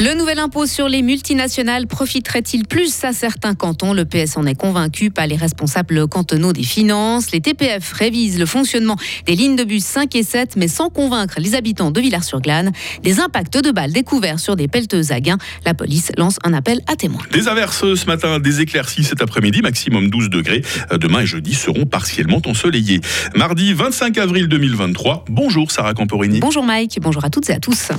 Le nouvel impôt sur les multinationales profiterait-il plus à certains cantons? Le PS en est convaincu, pas les responsables cantonaux des finances. Les TPF révisent le fonctionnement des lignes de bus 5 et 7, mais sans convaincre les habitants de Villars-sur-Glane. Des impacts de balles découverts sur des pelleteuses à gain. La police lance un appel à témoins. Des averses ce matin, des éclaircies cet après-midi, maximum 12 degrés. Demain et jeudi seront partiellement ensoleillés. Mardi 25 avril 2023. Bonjour Sarah Camporini. Bonjour Mike, bonjour à toutes et à tous.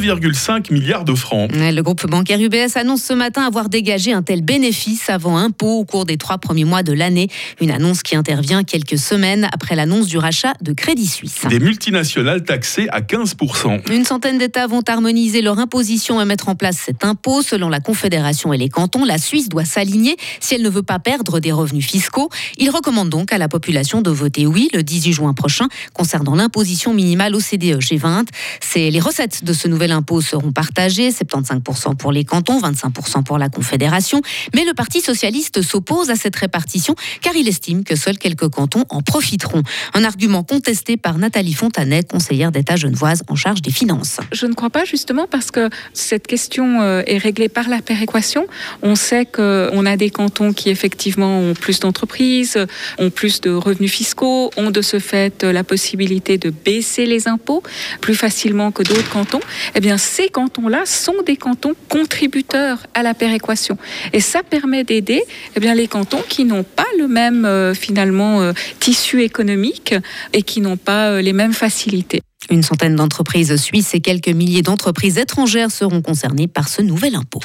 1,5 milliard de francs. Le groupe bancaire UBS annonce ce matin avoir dégagé un tel bénéfice avant impôt au cours des trois premiers mois de l'année. Une annonce qui intervient quelques semaines après l'annonce du rachat de Crédit Suisse. Des multinationales taxées à 15%. Une centaine d'États vont harmoniser leur imposition et mettre en place cet impôt. Selon la Confédération et les cantons, la Suisse doit s'aligner si elle ne veut pas perdre des revenus fiscaux. Il recommande donc à la population de voter oui le 18 juin prochain concernant l'imposition minimale au CDE G20. C'est les recettes de ce nouvel impôt seront partagées, 75% pour les cantons, 25% pour la Confédération. Mais le Parti socialiste s'oppose à cette répartition car il estime que seuls quelques cantons en profiteront. Un argument contesté par Nathalie Fontanet, conseillère d'État genevoise en charge des finances. Je ne crois pas justement parce que cette question euh, est réglée par la péréquation. On sait qu'on a des cantons qui effectivement ont plus d'entreprises, ont plus de revenus fiscaux, ont de ce fait la possibilité de baisser les impôts plus facilement que d'autres cantons eh bien ces cantons-là sont des cantons contributeurs à la péréquation. Et ça permet d'aider eh bien les cantons qui n'ont pas le même euh, finalement euh, tissu économique et qui n'ont pas euh, les mêmes facilités. Une centaine d'entreprises suisses et quelques milliers d'entreprises étrangères seront concernées par ce nouvel impôt.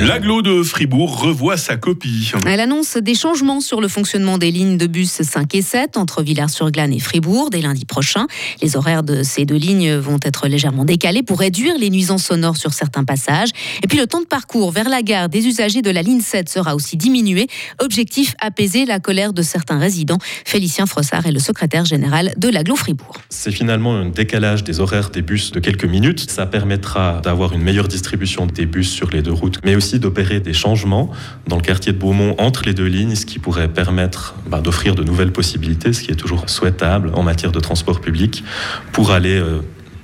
L'aglo de Fribourg revoit sa copie. Elle annonce des changements sur le fonctionnement des lignes de bus 5 et 7 entre Villars-sur-Glane et Fribourg dès lundi prochain. Les horaires de ces deux lignes vont être légèrement décalés pour réduire les nuisances sonores sur certains passages. Et puis le temps de parcours vers la gare des usagers de la ligne 7 sera aussi diminué. Objectif apaiser la colère de certains résidents. Félicien Frossard est le secrétaire général de l'aglo Fribourg. C'est finalement un décalage des horaires des bus de quelques minutes. Ça permettra d'avoir une meilleure distribution des bus sur les deux routes, mais aussi d'opérer des changements dans le quartier de Beaumont entre les deux lignes, ce qui pourrait permettre bah, d'offrir de nouvelles possibilités, ce qui est toujours souhaitable en matière de transport public, pour aller, euh,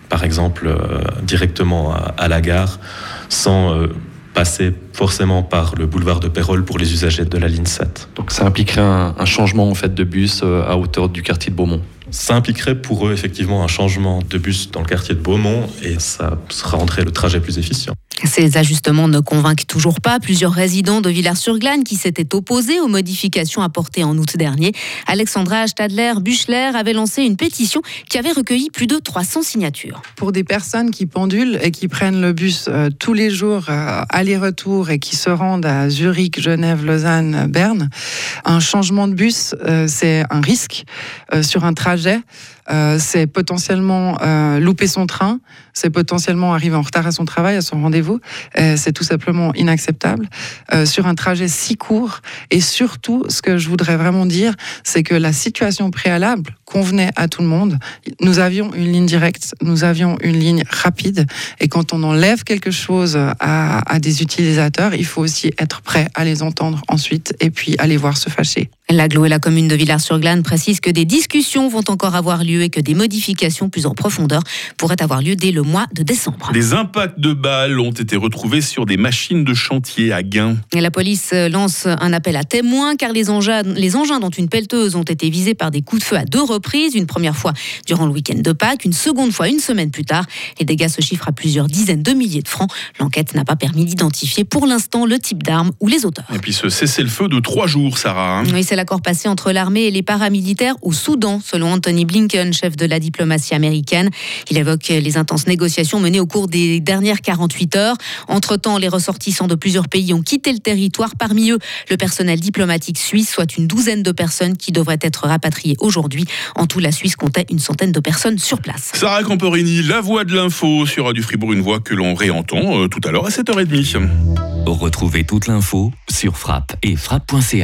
par exemple, euh, directement à, la gare sans euh, passer forcément par le boulevard de Pérol pour les usagers de la ligne 7. Donc ça impliquerait un, un changement en fait de bus à hauteur du quartier de Beaumont ça impliquerait pour eux effectivement un changement de bus dans le quartier de Beaumont et ça rendrait le trajet plus efficient. Ces ajustements ne convainquent toujours pas plusieurs résidents de Villars-sur-Glane qui s'étaient opposés aux modifications apportées en août dernier. Alexandra Stadler-Buchler avait lancé une pétition qui avait recueilli plus de 300 signatures. Pour des personnes qui pendulent et qui prennent le bus euh, tous les jours euh, aller-retour et qui se rendent à Zurich, Genève, Lausanne, Berne, un changement de bus, euh, c'est un risque sur un trajet euh, c'est potentiellement euh, louper son train, c'est potentiellement arriver en retard à son travail, à son rendez-vous. Euh, c'est tout simplement inacceptable sur un trajet si court. Et surtout, ce que je voudrais vraiment dire, c'est que la situation préalable convenait à tout le monde. Nous avions une ligne directe, nous avions une ligne rapide. Et quand on enlève quelque chose à, à des utilisateurs, il faut aussi être prêt à les entendre ensuite et puis à les voir se fâcher. L'aglo et la commune de Villars-sur-Glane précisent que des discussions vont encore avoir lieu et que des modifications plus en profondeur pourraient avoir lieu dès le mois de décembre. Des impacts de balles ont été retrouvés sur des machines de chantier à Gain. Et la police lance un appel à témoins car les engins, les engins dont une pelleteuse ont été visés par des coups de feu à deux reprises, une première fois durant le week-end de Pâques, une seconde fois une semaine plus tard. Les dégâts se chiffrent à plusieurs dizaines de milliers de francs. L'enquête n'a pas permis d'identifier pour l'instant le type d'arme ou les auteurs. Et puis ce cessez-le-feu de trois jours, Sarah. Hein. Oui, c'est l'accord passé entre l'armée et les paramilitaires au Soudan, selon Anthony Blinken, chef de la diplomatie américaine. Il évoque les intenses négociations menées au cours des dernières 48 heures. Entre-temps, les ressortissants de plusieurs pays ont quitté le territoire. Parmi eux, le personnel diplomatique suisse, soit une douzaine de personnes qui devraient être rapatriées aujourd'hui. En tout, la Suisse comptait une centaine de personnes sur place. Sarah Camporini, la voix de l'info sur Radio Fribourg, une voix que l'on réentend euh, tout à l'heure à 7h30. Retrouvez toute l'info sur frappe et frappe.ca.